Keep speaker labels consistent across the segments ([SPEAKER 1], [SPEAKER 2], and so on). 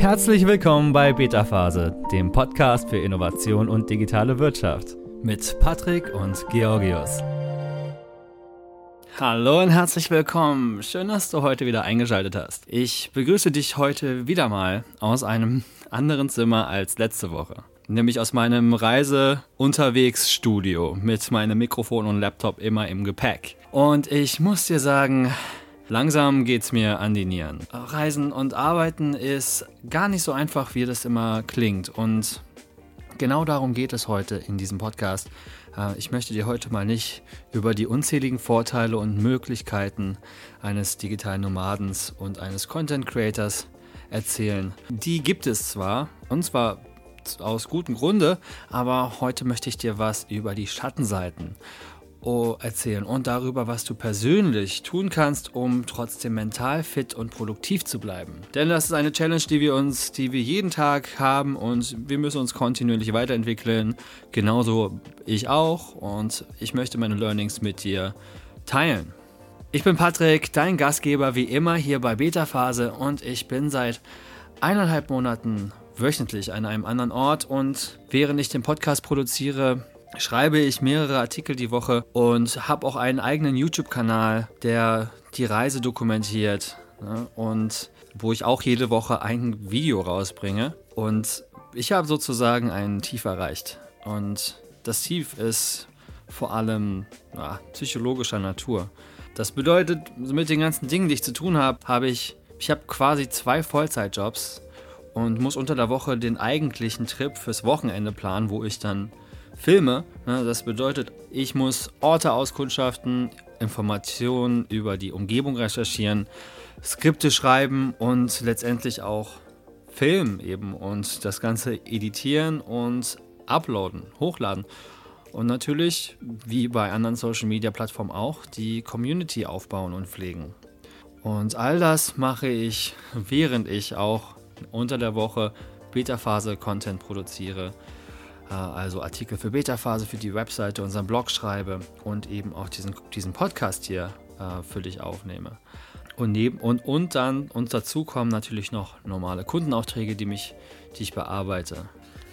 [SPEAKER 1] Herzlich willkommen bei Beta Phase, dem Podcast für Innovation und digitale Wirtschaft mit Patrick und Georgios. Hallo und herzlich willkommen. Schön, dass du heute wieder eingeschaltet hast. Ich begrüße dich heute wieder mal aus einem anderen Zimmer als letzte Woche. Nämlich aus meinem Reise-Unterwegs-Studio mit meinem Mikrofon und Laptop immer im Gepäck. Und ich muss dir sagen, Langsam geht's mir an die Nieren. Reisen und Arbeiten ist gar nicht so einfach, wie das immer klingt. Und genau darum geht es heute in diesem Podcast. Äh, ich möchte dir heute mal nicht über die unzähligen Vorteile und Möglichkeiten eines digitalen Nomadens und eines Content Creators erzählen. Die gibt es zwar, und zwar aus gutem Grunde, aber heute möchte ich dir was über die Schattenseiten erzählen und darüber, was du persönlich tun kannst, um trotzdem mental fit und produktiv zu bleiben. Denn das ist eine Challenge, die wir uns, die wir jeden Tag haben und wir müssen uns kontinuierlich weiterentwickeln. Genauso ich auch und ich möchte meine Learnings mit dir teilen. Ich bin Patrick, dein Gastgeber wie immer hier bei Beta Phase und ich bin seit eineinhalb Monaten wöchentlich an einem anderen Ort und während ich den Podcast produziere, schreibe ich mehrere Artikel die Woche und habe auch einen eigenen YouTube-Kanal, der die Reise dokumentiert ne? und wo ich auch jede Woche ein Video rausbringe. Und ich habe sozusagen ein Tief erreicht. Und das Tief ist vor allem ja, psychologischer Natur. Das bedeutet, mit den ganzen Dingen, die ich zu tun habe, habe ich, ich habe quasi zwei Vollzeitjobs und muss unter der Woche den eigentlichen Trip fürs Wochenende planen, wo ich dann Filme. Ne, das bedeutet, ich muss Orte auskundschaften, Informationen über die Umgebung recherchieren, Skripte schreiben und letztendlich auch filmen eben und das Ganze editieren und uploaden, hochladen. Und natürlich, wie bei anderen Social Media Plattformen auch, die Community aufbauen und pflegen. Und all das mache ich, während ich auch unter der Woche Beta-Phase-Content produziere, äh, also Artikel für Beta-Phase, für die Webseite, unseren Blog schreibe und eben auch diesen, diesen Podcast hier äh, für dich aufnehme. Und, neben, und, und dann und dazu kommen natürlich noch normale Kundenaufträge, die, mich, die ich bearbeite.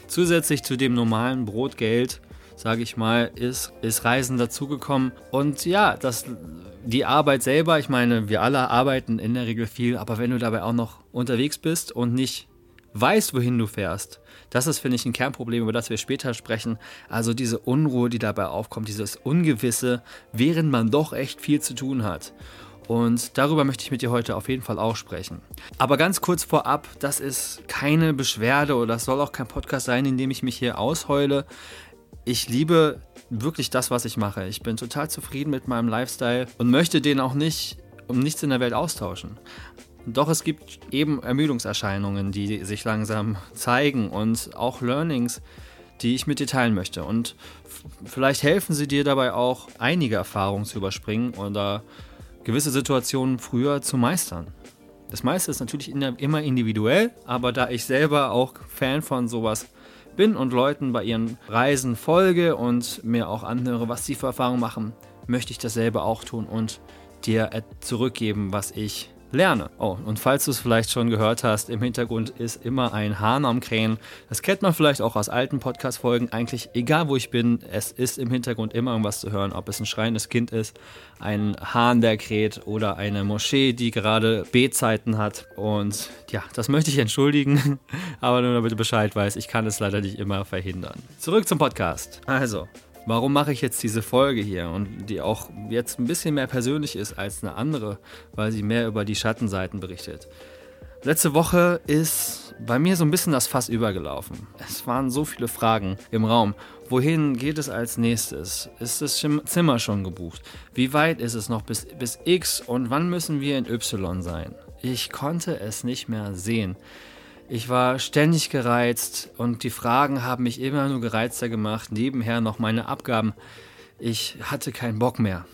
[SPEAKER 1] Zusätzlich zu dem normalen Brotgeld, sage ich mal, ist, ist Reisen dazugekommen. Und ja, das, die Arbeit selber, ich meine, wir alle arbeiten in der Regel viel, aber wenn du dabei auch noch unterwegs bist und nicht weißt, wohin du fährst, das ist, finde ich, ein Kernproblem, über das wir später sprechen. Also diese Unruhe, die dabei aufkommt, dieses Ungewisse, während man doch echt viel zu tun hat. Und darüber möchte ich mit dir heute auf jeden Fall auch sprechen. Aber ganz kurz vorab, das ist keine Beschwerde oder das soll auch kein Podcast sein, in dem ich mich hier ausheule. Ich liebe wirklich das, was ich mache. Ich bin total zufrieden mit meinem Lifestyle und möchte den auch nicht um nichts in der Welt austauschen. Doch es gibt eben Ermüdungserscheinungen, die sich langsam zeigen und auch Learnings, die ich mit dir teilen möchte. Und vielleicht helfen sie dir dabei auch, einige Erfahrungen zu überspringen oder gewisse Situationen früher zu meistern. Das meiste ist natürlich immer individuell, aber da ich selber auch Fan von sowas bin und Leuten bei ihren Reisen folge und mir auch anhöre, was sie für Erfahrungen machen, möchte ich dasselbe auch tun und dir zurückgeben, was ich lerne. Oh, und falls du es vielleicht schon gehört hast, im Hintergrund ist immer ein Hahn am Krähen. Das kennt man vielleicht auch aus alten Podcast-Folgen. Eigentlich, egal wo ich bin, es ist im Hintergrund immer irgendwas zu hören. Ob es ein schreiendes Kind ist, ein Hahn, der kräht oder eine Moschee, die gerade Betzeiten hat. Und ja, das möchte ich entschuldigen, aber nur damit du Bescheid weißt, ich kann es leider nicht immer verhindern. Zurück zum Podcast. Also, warum mache ich jetzt diese Folge hier und die auch jetzt ein bisschen mehr persönlich ist als eine andere, weil sie mehr über die Schattenseiten berichtet. Letzte Woche ist bei mir so ein bisschen das Fass übergelaufen. Es waren so viele Fragen im Raum. Wohin geht es als nächstes? Ist das Zimmer schon gebucht? Wie weit ist es noch bis, bis X und wann müssen wir in Y sein? Ich konnte es nicht mehr sehen. Ich war ständig gereizt und die Fragen haben mich immer nur gereizter gemacht. Nebenher noch meine Abgaben. Ich hatte keinen Bock mehr.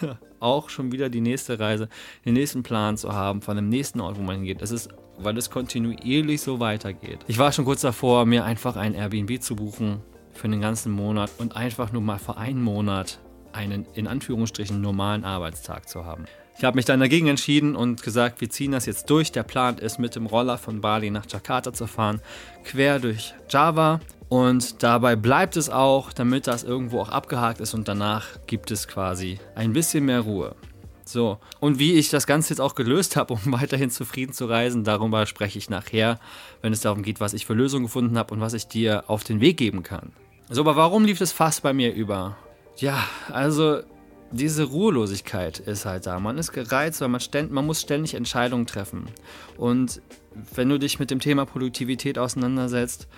[SPEAKER 1] auch schon wieder die nächste Reise, den nächsten Plan zu haben von dem nächsten Ort, wo man hingeht. Es ist, weil es kontinuierlich so weitergeht. Ich war schon kurz davor, mir einfach ein Airbnb zu buchen für den ganzen Monat und einfach nur mal für einen Monat einen in Anführungsstrichen normalen Arbeitstag zu haben. Ich habe mich dann dagegen entschieden und gesagt, wir ziehen das jetzt durch. Der Plan ist, mit dem Roller von Bali nach Jakarta zu fahren, quer durch Java. Und dabei bleibt es auch, damit das irgendwo auch abgehakt ist und danach gibt es quasi ein bisschen mehr Ruhe. So, und wie ich das Ganze jetzt auch gelöst habe, um weiterhin zufrieden zu reisen, darüber spreche ich nachher, wenn es darum geht, was ich für Lösungen gefunden habe und was ich dir auf den Weg geben kann. So, aber warum lief das fast bei mir über? Ja, also diese Ruhelosigkeit ist halt da. Man ist gereizt, weil man, ständ, man muss ständig Entscheidungen treffen. Und wenn du dich mit dem Thema Produktivität auseinandersetzt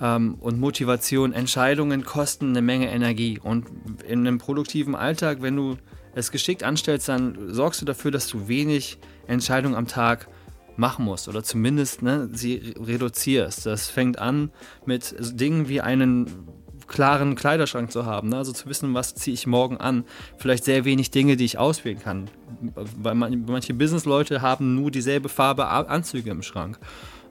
[SPEAKER 1] ähm, und Motivation, Entscheidungen kosten eine Menge Energie. Und in einem produktiven Alltag, wenn du es geschickt anstellst, dann sorgst du dafür, dass du wenig Entscheidungen am Tag machen musst oder zumindest ne, sie reduzierst. Das fängt an mit Dingen wie einen klaren Kleiderschrank zu haben, ne? also zu wissen, was ziehe ich morgen an. Vielleicht sehr wenig Dinge, die ich auswählen kann. Weil manche Businessleute haben nur dieselbe Farbe Anzüge im Schrank.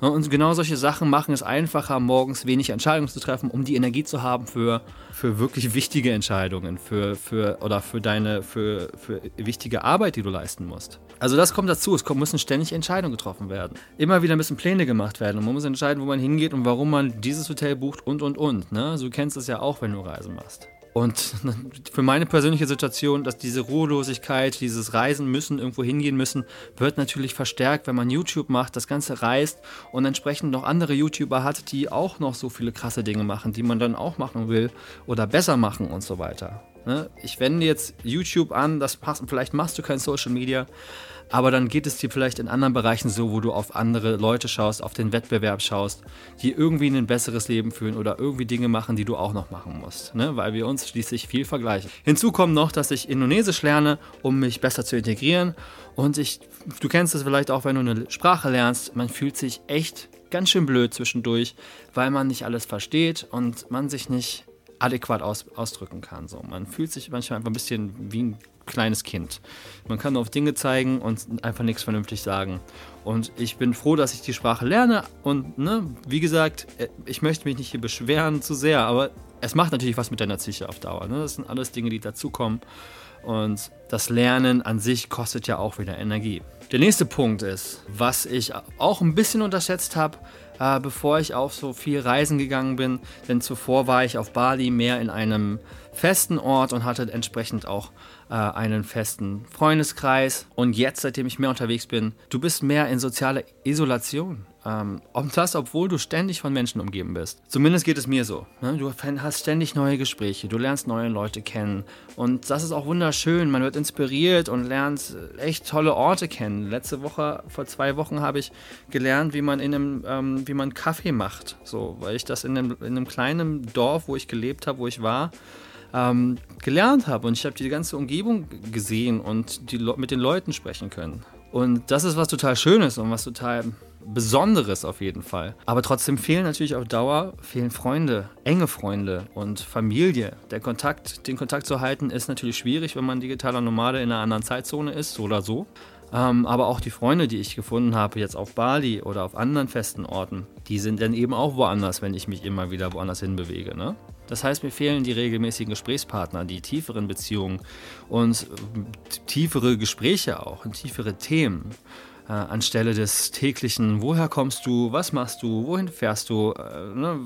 [SPEAKER 1] Und genau solche Sachen machen es einfacher, morgens wenig Entscheidungen zu treffen, um die Energie zu haben für, für wirklich wichtige Entscheidungen, für, für, oder für deine, für, für wichtige Arbeit, die du leisten musst. Also das kommt dazu, es müssen ständig Entscheidungen getroffen werden. Immer wieder müssen Pläne gemacht werden und man muss entscheiden, wo man hingeht und warum man dieses Hotel bucht und und und. Ne? Du kennst es ja auch, wenn du Reisen machst. Und für meine persönliche Situation, dass diese Ruhelosigkeit, dieses Reisen müssen, irgendwo hingehen müssen, wird natürlich verstärkt, wenn man YouTube macht, das Ganze reist und entsprechend noch andere YouTuber hat, die auch noch so viele krasse Dinge machen, die man dann auch machen will oder besser machen und so weiter. Ne? Ich wende jetzt YouTube an, das passt, vielleicht machst du kein Social Media, aber dann geht es dir vielleicht in anderen Bereichen so, wo du auf andere Leute schaust, auf den Wettbewerb schaust, die irgendwie ein besseres Leben führen oder irgendwie Dinge machen, die du auch noch machen musst, ne? weil wir uns schließlich viel vergleichen. Hinzu kommt noch, dass ich Indonesisch lerne, um mich besser zu integrieren und ich, du kennst es vielleicht auch, wenn du eine Sprache lernst, man fühlt sich echt ganz schön blöd zwischendurch, weil man nicht alles versteht und man sich nicht adäquat aus, ausdrücken kann. So, man fühlt sich manchmal einfach ein bisschen wie ein kleines Kind. Man kann nur auf Dinge zeigen und einfach nichts vernünftig sagen. Und ich bin froh, dass ich die Sprache lerne. Und ne, wie gesagt, äh, ich möchte mich nicht hier beschweren zu sehr, aber es macht natürlich was mit deiner Psyche auf Dauer. Ne? Das sind alles Dinge, die dazukommen. Und das Lernen an sich kostet ja auch wieder Energie. Der nächste Punkt ist, was ich auch ein bisschen unterschätzt habe, äh, bevor ich auf so viel Reisen gegangen bin, denn zuvor war ich auf Bali mehr in einem festen Ort und hatte entsprechend auch äh, einen festen Freundeskreis. Und jetzt, seitdem ich mehr unterwegs bin, du bist mehr in sozialer Isolation. Ähm, und das, obwohl du ständig von Menschen umgeben bist. Zumindest geht es mir so. Ne? Du hast ständig neue Gespräche, du lernst neue Leute kennen. Und das ist auch wunderschön. Man wird inspiriert und lernt echt tolle Orte kennen. Letzte Woche, vor zwei Wochen, habe ich gelernt, wie man in einem, ähm, wie man Kaffee macht. So, weil ich das in einem, in einem kleinen Dorf, wo ich gelebt habe, wo ich war, ähm, gelernt habe. Und ich habe die ganze Umgebung gesehen und die, mit den Leuten sprechen können. Und das ist was total Schönes und was total Besonderes auf jeden Fall. Aber trotzdem fehlen natürlich auf Dauer fehlen Freunde, enge Freunde und Familie. Der Kontakt, den Kontakt zu halten, ist natürlich schwierig, wenn man digitaler Nomade in einer anderen Zeitzone ist, so oder so. Ähm, aber auch die Freunde, die ich gefunden habe, jetzt auf Bali oder auf anderen festen Orten, die sind dann eben auch woanders, wenn ich mich immer wieder woanders hinbewege. Ne? Das heißt, mir fehlen die regelmäßigen Gesprächspartner, die tieferen Beziehungen und tiefere Gespräche auch und tiefere Themen. Äh, anstelle des täglichen, woher kommst du, was machst du, wohin fährst du, äh, ne?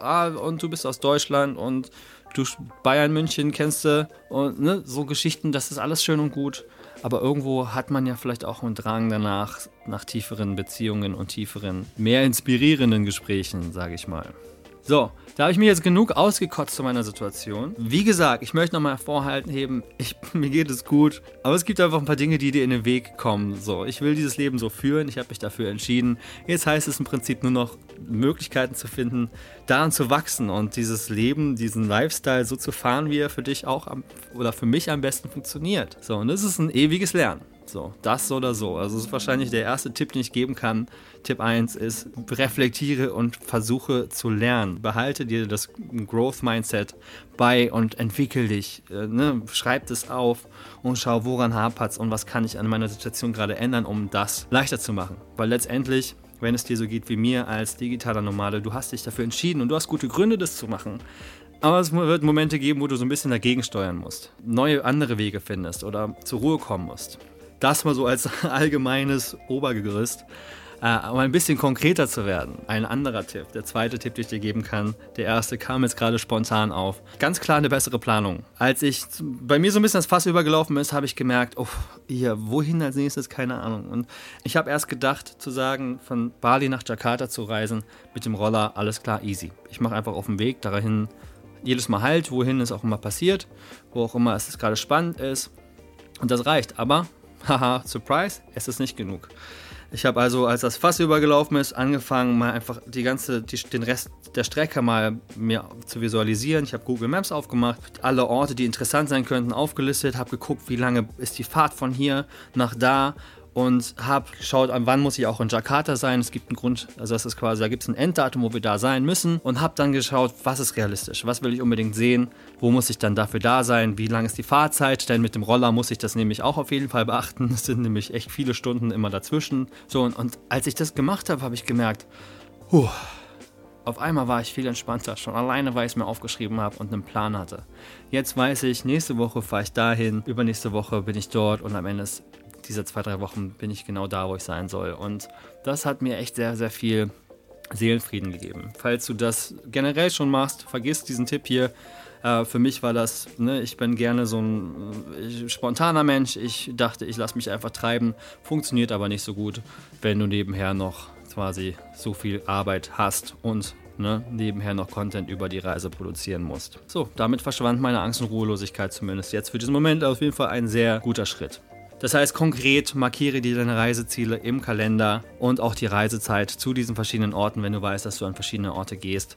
[SPEAKER 1] ah, und du bist aus Deutschland und du Bayern München kennst du und ne? so Geschichten, das ist alles schön und gut. Aber irgendwo hat man ja vielleicht auch einen Drang danach, nach tieferen Beziehungen und tieferen, mehr inspirierenden Gesprächen, sage ich mal. So, da habe ich mir jetzt genug ausgekotzt zu meiner Situation. Wie gesagt, ich möchte nochmal hervorheben, ich, mir geht es gut, aber es gibt einfach ein paar Dinge, die dir in den Weg kommen. So, ich will dieses Leben so führen, ich habe mich dafür entschieden. Jetzt heißt es im Prinzip nur noch Möglichkeiten zu finden, daran zu wachsen und dieses Leben, diesen Lifestyle so zu fahren, wie er für dich auch am, oder für mich am besten funktioniert. So, und das ist ein ewiges Lernen. So, das oder so. Also das ist wahrscheinlich der erste Tipp, den ich geben kann. Tipp 1 ist, reflektiere und versuche zu lernen. Behalte dir das Growth Mindset bei und entwickel dich. Äh, ne? Schreib es auf und schau, woran hapert es und was kann ich an meiner Situation gerade ändern, um das leichter zu machen. Weil letztendlich wenn es dir so geht wie mir als digitaler Nomade, du hast dich dafür entschieden und du hast gute Gründe, das zu machen. Aber es wird Momente geben, wo du so ein bisschen dagegen steuern musst, neue andere Wege findest oder zur Ruhe kommen musst. Das mal so als allgemeines Obergerüst. Äh, um ein bisschen konkreter zu werden, ein anderer Tipp, der zweite Tipp, den ich dir geben kann, der erste kam jetzt gerade spontan auf. Ganz klar eine bessere Planung. Als ich bei mir so ein bisschen das Fass übergelaufen ist, habe ich gemerkt, oh, hier, wohin als nächstes, keine Ahnung. Und ich habe erst gedacht, zu sagen, von Bali nach Jakarta zu reisen mit dem Roller, alles klar, easy. Ich mache einfach auf dem Weg dahin jedes Mal halt, wohin es auch immer passiert, wo auch immer es gerade spannend ist. Und das reicht. Aber, haha, Surprise, es ist nicht genug. Ich habe also, als das Fass übergelaufen ist, angefangen, mal einfach die ganze, die, den Rest der Strecke mal mir zu visualisieren. Ich habe Google Maps aufgemacht, alle Orte, die interessant sein könnten, aufgelistet, habe geguckt, wie lange ist die Fahrt von hier nach da und habe geschaut, an wann muss ich auch in Jakarta sein. Es gibt einen Grund, also das ist quasi, da gibt es ein Enddatum, wo wir da sein müssen und habe dann geschaut, was ist realistisch, was will ich unbedingt sehen, wo muss ich dann dafür da sein, wie lang ist die Fahrzeit, denn mit dem Roller muss ich das nämlich auch auf jeden Fall beachten. Es sind nämlich echt viele Stunden immer dazwischen. So und, und als ich das gemacht habe, habe ich gemerkt, huh, auf einmal war ich viel entspannter, schon alleine, weil ich es mir aufgeschrieben habe und einen Plan hatte. Jetzt weiß ich, nächste Woche fahre ich dahin, übernächste Woche bin ich dort und am Ende ist diese zwei, drei Wochen bin ich genau da, wo ich sein soll. Und das hat mir echt sehr, sehr viel Seelenfrieden gegeben. Falls du das generell schon machst, vergiss diesen Tipp hier. Äh, für mich war das, ne, ich bin gerne so ein äh, spontaner Mensch. Ich dachte, ich lasse mich einfach treiben. Funktioniert aber nicht so gut, wenn du nebenher noch quasi so viel Arbeit hast und ne, nebenher noch Content über die Reise produzieren musst. So, damit verschwand meine Angst und Ruhelosigkeit zumindest jetzt für diesen Moment auf jeden Fall ein sehr guter Schritt. Das heißt, konkret markiere dir deine Reiseziele im Kalender und auch die Reisezeit zu diesen verschiedenen Orten, wenn du weißt, dass du an verschiedene Orte gehst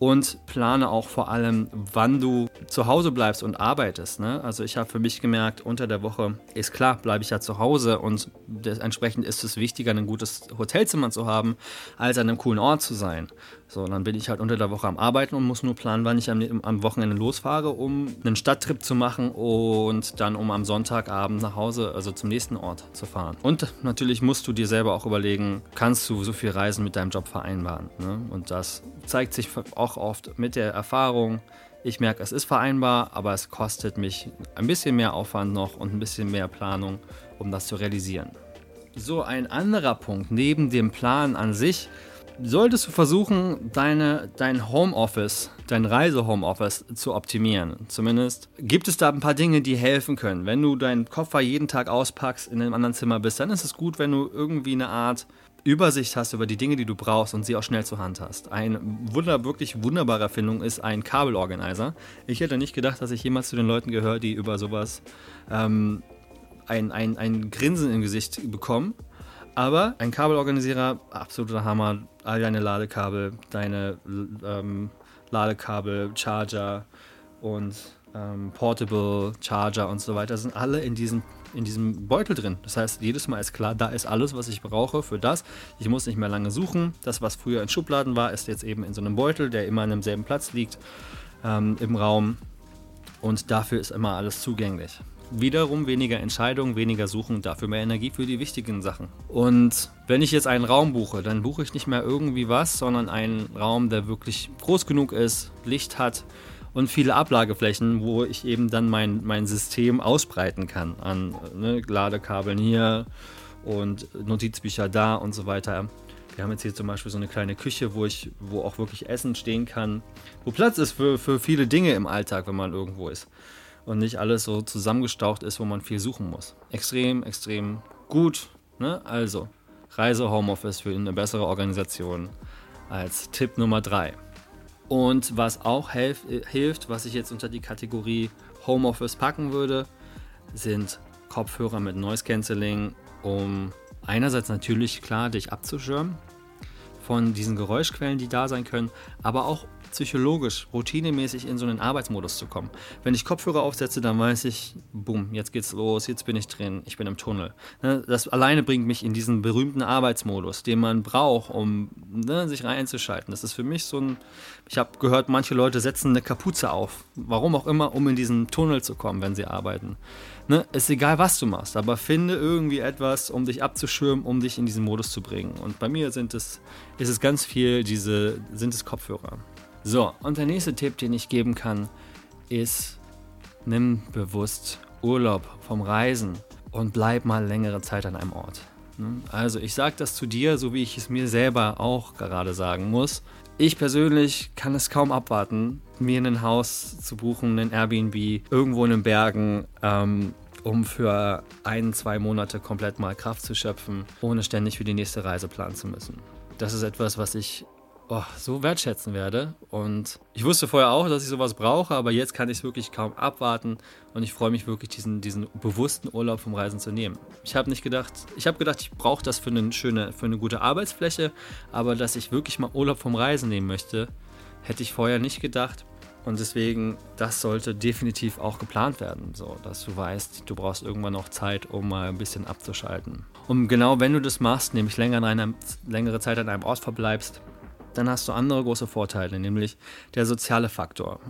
[SPEAKER 1] und plane auch vor allem, wann du zu Hause bleibst und arbeitest. Ne? Also ich habe für mich gemerkt, unter der Woche ist klar, bleibe ich ja zu Hause und entsprechend ist es wichtiger, ein gutes Hotelzimmer zu haben, als an einem coolen Ort zu sein. So, dann bin ich halt unter der Woche am Arbeiten und muss nur planen, wann ich am, am Wochenende losfahre, um einen Stadttrip zu machen und dann um am Sonntagabend nach Hause, also zum nächsten Ort zu fahren. Und natürlich musst du dir selber auch überlegen, kannst du so viel Reisen mit deinem Job vereinbaren? Ne? Und das zeigt sich auch auch oft mit der Erfahrung, ich merke, es ist vereinbar, aber es kostet mich ein bisschen mehr Aufwand noch und ein bisschen mehr Planung, um das zu realisieren. So, ein anderer Punkt neben dem Plan an sich, solltest du versuchen, deine, dein Homeoffice, dein Reise-Homeoffice zu optimieren. Zumindest gibt es da ein paar Dinge, die helfen können. Wenn du deinen Koffer jeden Tag auspackst, in einem anderen Zimmer bist, dann ist es gut, wenn du irgendwie eine Art Übersicht hast über die Dinge, die du brauchst und sie auch schnell zur Hand hast. Eine wunder, wirklich wunderbare Erfindung ist ein Kabelorganizer. Ich hätte nicht gedacht, dass ich jemals zu den Leuten gehöre, die über sowas ähm, ein, ein, ein Grinsen im Gesicht bekommen. Aber ein Kabelorganisierer, absoluter Hammer. All deine Ladekabel, deine ähm, Ladekabel, Charger und ähm, Portable Charger und so weiter sind alle in diesem in diesem Beutel drin. Das heißt, jedes Mal ist klar, da ist alles, was ich brauche für das. Ich muss nicht mehr lange suchen. Das, was früher in Schubladen war, ist jetzt eben in so einem Beutel, der immer an demselben Platz liegt ähm, im Raum. Und dafür ist immer alles zugänglich. Wiederum weniger Entscheidungen, weniger Suchen, dafür mehr Energie für die wichtigen Sachen. Und wenn ich jetzt einen Raum buche, dann buche ich nicht mehr irgendwie was, sondern einen Raum, der wirklich groß genug ist, Licht hat, und viele Ablageflächen, wo ich eben dann mein, mein System ausbreiten kann an ne, Ladekabeln hier und Notizbücher da und so weiter. Wir haben jetzt hier zum Beispiel so eine kleine Küche, wo ich, wo auch wirklich Essen stehen kann, wo Platz ist für, für viele Dinge im Alltag, wenn man irgendwo ist. Und nicht alles so zusammengestaucht ist, wo man viel suchen muss. Extrem, extrem gut. Ne? Also, Reise Homeoffice für eine bessere Organisation als Tipp Nummer 3. Und was auch helf, hilft, was ich jetzt unter die Kategorie Homeoffice packen würde, sind Kopfhörer mit Noise Cancelling, um einerseits natürlich klar dich abzuschirmen von diesen Geräuschquellen, die da sein können, aber auch psychologisch, routinemäßig in so einen Arbeitsmodus zu kommen. Wenn ich Kopfhörer aufsetze, dann weiß ich, boom, jetzt geht's los, jetzt bin ich drin, ich bin im Tunnel. Ne, das alleine bringt mich in diesen berühmten Arbeitsmodus, den man braucht, um ne, sich reinzuschalten. Das ist für mich so ein, ich habe gehört, manche Leute setzen eine Kapuze auf, warum auch immer, um in diesen Tunnel zu kommen, wenn sie arbeiten. Ne, ist egal, was du machst, aber finde irgendwie etwas, um dich abzuschirmen, um dich in diesen Modus zu bringen. Und bei mir sind es, ist es ganz viel diese, sind es Kopfhörer. So, und der nächste Tipp, den ich geben kann, ist, nimm bewusst Urlaub vom Reisen. und bleib mal längere Zeit an einem Ort. Ne? Also ich sage das zu dir, so wie ich es mir selber auch gerade sagen muss. Ich persönlich kann es kaum abwarten, mir ein Haus zu buchen, ein Airbnb, irgendwo in den Bergen, ähm, um für ein, zwei Monate komplett mal Kraft zu schöpfen, ohne ständig für die nächste Reise planen zu müssen. Das ist etwas, was ich oh, so wertschätzen werde. Und ich wusste vorher auch, dass ich sowas brauche, aber jetzt kann ich es wirklich kaum abwarten und ich freue mich wirklich, diesen, diesen bewussten Urlaub vom Reisen zu nehmen. Ich habe nicht gedacht, ich habe gedacht, ich brauche das für eine schöne, für eine gute Arbeitsfläche, aber dass ich wirklich mal Urlaub vom Reisen nehmen möchte, hätte ich vorher nicht gedacht. Und deswegen, das sollte definitiv auch geplant werden, so dass du weißt, du brauchst irgendwann noch Zeit, um mal ein bisschen abzuschalten. Und genau wenn du das machst, nämlich länger in einer, längere Zeit an einem Ort verbleibst, dann hast du andere große Vorteile, nämlich der soziale Faktor.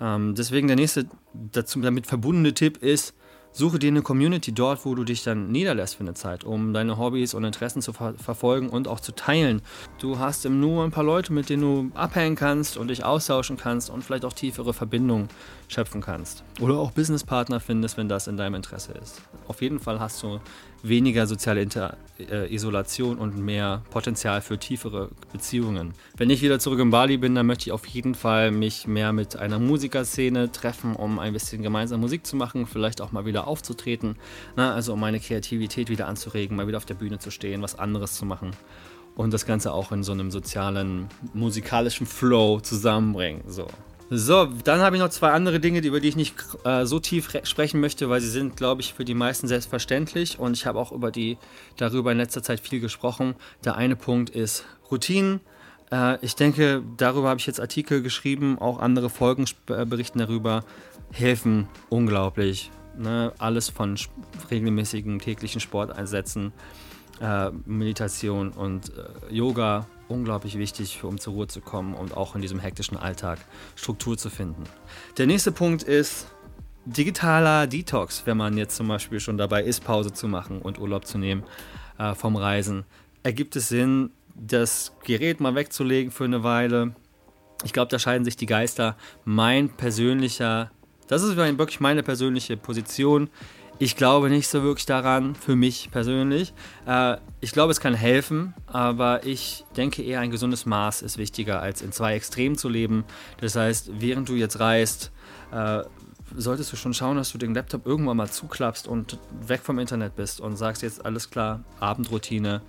[SPEAKER 1] Ähm, deswegen der nächste dazu, damit verbundene Tipp ist, Suche dir eine Community dort, wo du dich dann niederlässt für eine Zeit, um deine Hobbys und Interessen zu ver verfolgen und auch zu teilen. Du hast im Nu ein paar Leute, mit denen du abhängen kannst und dich austauschen kannst und vielleicht auch tiefere Verbindungen schöpfen kannst. Oder auch Businesspartner findest, wenn das in deinem Interesse ist. Auf jeden Fall hast du weniger soziale Inter äh, Isolation und mehr Potenzial für tiefere Beziehungen. Wenn ich wieder zurück in Bali bin, dann möchte ich auf jeden Fall mich mehr mit einer Musikerszene treffen, um ein bisschen gemeinsam Musik zu machen, vielleicht auch mal wieder aufzutreten. Na, also um meine Kreativität wieder anzuregen, mal wieder auf der Bühne zu stehen, was anderes zu machen und das Ganze auch in so einem sozialen, musikalischen Flow zusammenbringen. So. So, dann habe ich noch zwei andere Dinge, über die ich nicht äh, so tief sprechen möchte, weil sie sind, glaube ich, für die meisten selbstverständlich und ich habe auch über die darüber in letzter Zeit viel gesprochen. Der eine Punkt ist Routinen. Äh, ich denke, darüber habe ich jetzt Artikel geschrieben, auch andere Folgen äh, berichten darüber, helfen unglaublich. Ne? Alles von regelmäßigen täglichen Sporteinsätzen, äh, Meditation und äh, Yoga unglaublich wichtig, um zur Ruhe zu kommen und auch in diesem hektischen Alltag Struktur zu finden. Der nächste Punkt ist digitaler Detox, wenn man jetzt zum Beispiel schon dabei ist, Pause zu machen und Urlaub zu nehmen äh, vom Reisen. Ergibt es Sinn, das Gerät mal wegzulegen für eine Weile? Ich glaube, da scheiden sich die Geister. Mein persönlicher, das ist wirklich meine persönliche Position. Ich glaube nicht so wirklich daran, für mich persönlich. Äh, ich glaube, es kann helfen, aber ich denke eher, ein gesundes Maß ist wichtiger, als in zwei Extremen zu leben. Das heißt, während du jetzt reist, äh, solltest du schon schauen, dass du den Laptop irgendwann mal zuklappst und weg vom Internet bist und sagst jetzt alles klar, Abendroutine,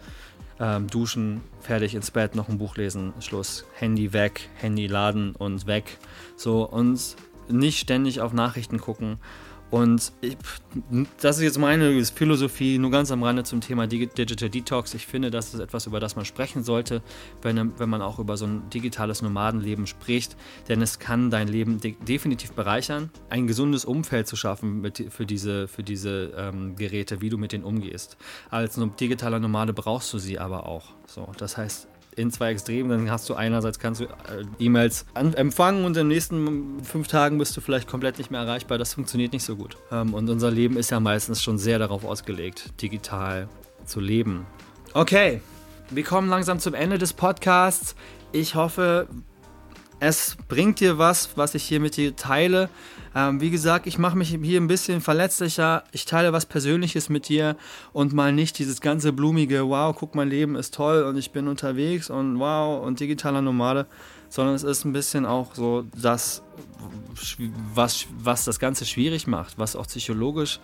[SPEAKER 1] ähm, duschen, fertig ins Bett, noch ein Buch lesen, Schluss, Handy weg, Handy laden und weg. So und nicht ständig auf Nachrichten gucken und ich, das ist jetzt meine Philosophie, nur ganz am Rande zum Thema Digital Detox. Ich finde, das ist etwas, über das man sprechen sollte, wenn, wenn man auch über so ein digitales Nomadenleben spricht. Denn es kann dein Leben de definitiv bereichern, ein gesundes Umfeld zu schaffen mit, für diese, für diese ähm, Geräte, wie du mit denen umgehst. Als digitaler Nomade brauchst du sie aber auch. So, das heißt, in zwei Extremen. Dann hast du einerseits kannst du äh, E-Mails empfangen und in den nächsten fünf Tagen bist du vielleicht komplett nicht mehr erreichbar. Das funktioniert nicht so gut. Ähm, und unser Leben ist ja meistens schon sehr darauf ausgelegt, digital zu leben. Okay, wir kommen langsam zum Ende des Podcasts. Ich hoffe, es bringt dir was, was ich hier mit dir teile. Ähm, wie gesagt, ich mache mich hier ein bisschen verletzlicher. Ich teile was Persönliches mit dir und mal nicht dieses ganze blumige, wow, guck, mein Leben ist toll und ich bin unterwegs und wow und digitaler Nomade, sondern es ist ein bisschen auch so das, was, was das Ganze schwierig macht, was auch psychologisch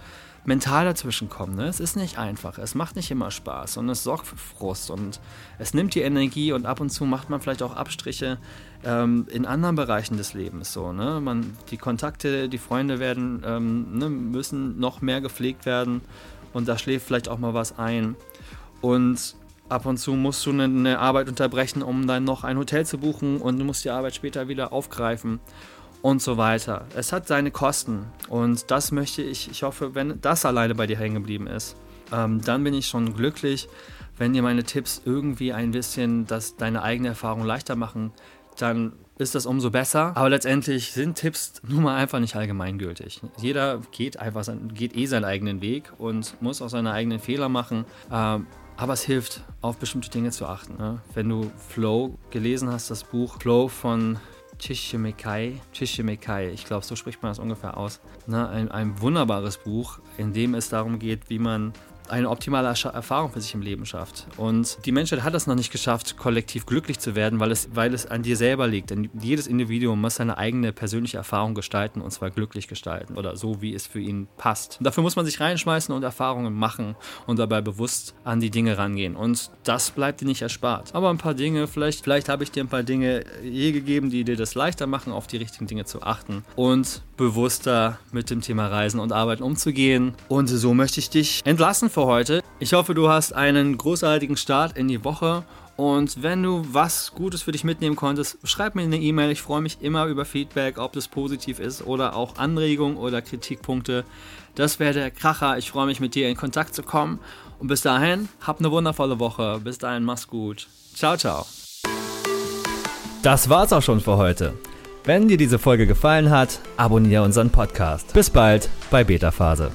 [SPEAKER 1] mental dazwischen kommt. Ne? Es ist nicht einfach, es macht nicht immer Spaß und es sorgt für Frust und es nimmt die Energie und ab und zu macht man vielleicht auch Abstriche ähm, in anderen Bereichen des Lebens. So, ne? man, die Kontakte, die Freunde werden, ähm, ne, müssen noch mehr gepflegt werden und da schläft vielleicht auch mal was ein. Und ab und zu musst du eine, eine Arbeit unterbrechen, um dann noch ein Hotel zu buchen und du musst die Arbeit später wieder aufgreifen und so weiter. Es hat seine Kosten und das möchte ich, ich hoffe, wenn das alleine bei dir hängen geblieben ist, ähm, dann bin ich schon glücklich. Wenn dir meine Tipps irgendwie ein bisschen das, deine eigene Erfahrung leichter machen, dann ist das umso besser. Aber letztendlich sind Tipps nun mal einfach nicht allgemeingültig. Jeder geht einfach geht eh seinen eigenen Weg und muss auch seine eigenen Fehler machen. Ähm, aber es hilft, auf bestimmte Dinge zu achten. Ne? Wenn du Flow gelesen hast, das Buch Flow von Chishimekai. Chishimekai, ich glaube, so spricht man das ungefähr aus. Ne, ein, ein wunderbares Buch, in dem es darum geht, wie man eine optimale Erfahrung für sich im Leben schafft. Und die Menschheit hat es noch nicht geschafft, kollektiv glücklich zu werden, weil es, weil es an dir selber liegt. Denn jedes Individuum muss seine eigene persönliche Erfahrung gestalten und zwar glücklich gestalten oder so, wie es für ihn passt. Und dafür muss man sich reinschmeißen und Erfahrungen machen und dabei bewusst an die Dinge rangehen. Und das bleibt dir nicht erspart. Aber ein paar Dinge, vielleicht, vielleicht habe ich dir ein paar Dinge je gegeben, die dir das leichter machen, auf die richtigen Dinge zu achten und bewusster mit dem Thema Reisen und Arbeiten umzugehen. Und so möchte ich dich entlassen für heute. Ich hoffe, du hast einen großartigen Start in die Woche. Und wenn du was Gutes für dich mitnehmen konntest, schreib mir eine E-Mail. Ich freue mich immer über Feedback, ob das positiv ist oder auch Anregungen oder Kritikpunkte. Das wäre der Kracher. Ich freue mich, mit dir in Kontakt zu kommen. Und bis dahin, hab eine wundervolle Woche. Bis dahin, mach's gut. Ciao, ciao.
[SPEAKER 2] Das war's auch schon für heute. Wenn dir diese Folge gefallen hat, abonniere unseren Podcast. Bis bald bei Beta Phase.